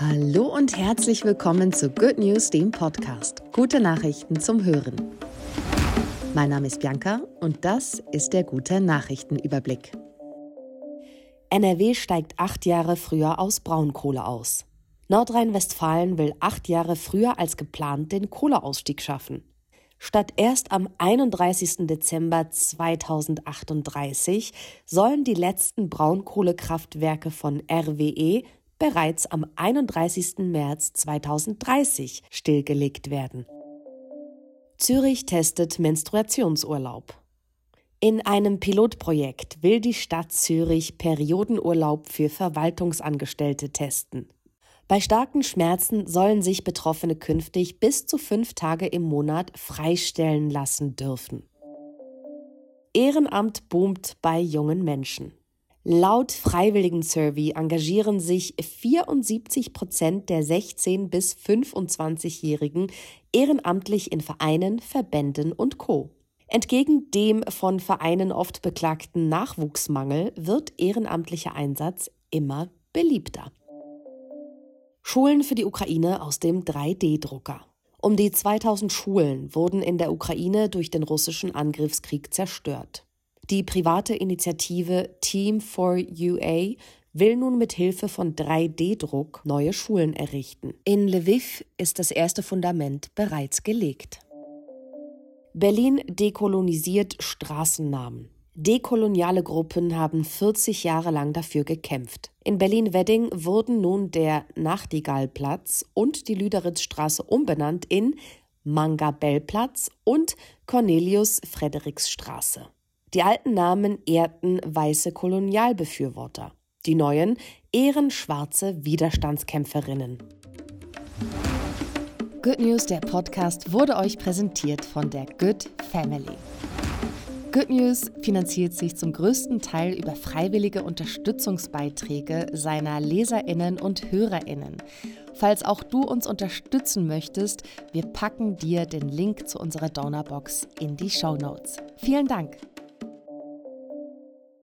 Hallo und herzlich willkommen zu Good News, dem Podcast. Gute Nachrichten zum Hören. Mein Name ist Bianca und das ist der gute Nachrichtenüberblick. NRW steigt acht Jahre früher aus Braunkohle aus. Nordrhein-Westfalen will acht Jahre früher als geplant den Kohleausstieg schaffen. Statt erst am 31. Dezember 2038 sollen die letzten Braunkohlekraftwerke von RWE bereits am 31. März 2030 stillgelegt werden. Zürich testet Menstruationsurlaub. In einem Pilotprojekt will die Stadt Zürich Periodenurlaub für Verwaltungsangestellte testen. Bei starken Schmerzen sollen sich Betroffene künftig bis zu fünf Tage im Monat freistellen lassen dürfen. Ehrenamt boomt bei jungen Menschen. Laut Freiwilligen Survey engagieren sich 74 Prozent der 16- bis 25-Jährigen ehrenamtlich in Vereinen, Verbänden und Co. Entgegen dem von Vereinen oft beklagten Nachwuchsmangel wird ehrenamtlicher Einsatz immer beliebter. Schulen für die Ukraine aus dem 3D-Drucker. Um die 2000 Schulen wurden in der Ukraine durch den russischen Angriffskrieg zerstört. Die private Initiative Team for UA will nun mit Hilfe von 3D-Druck neue Schulen errichten. In Lviv ist das erste Fundament bereits gelegt. Berlin dekolonisiert Straßennamen. Dekoloniale Gruppen haben 40 Jahre lang dafür gekämpft. In Berlin-Wedding wurden nun der Nachtigallplatz und die Lüderitzstraße umbenannt in Mangabellplatz und Cornelius-Frederiks-Straße. Die alten Namen ehrten weiße Kolonialbefürworter. Die neuen ehren schwarze Widerstandskämpferinnen. Good News, der Podcast, wurde euch präsentiert von der Good Family. Good News finanziert sich zum größten Teil über freiwillige Unterstützungsbeiträge seiner Leserinnen und Hörerinnen. Falls auch du uns unterstützen möchtest, wir packen dir den Link zu unserer Donorbox in die Show Notes. Vielen Dank.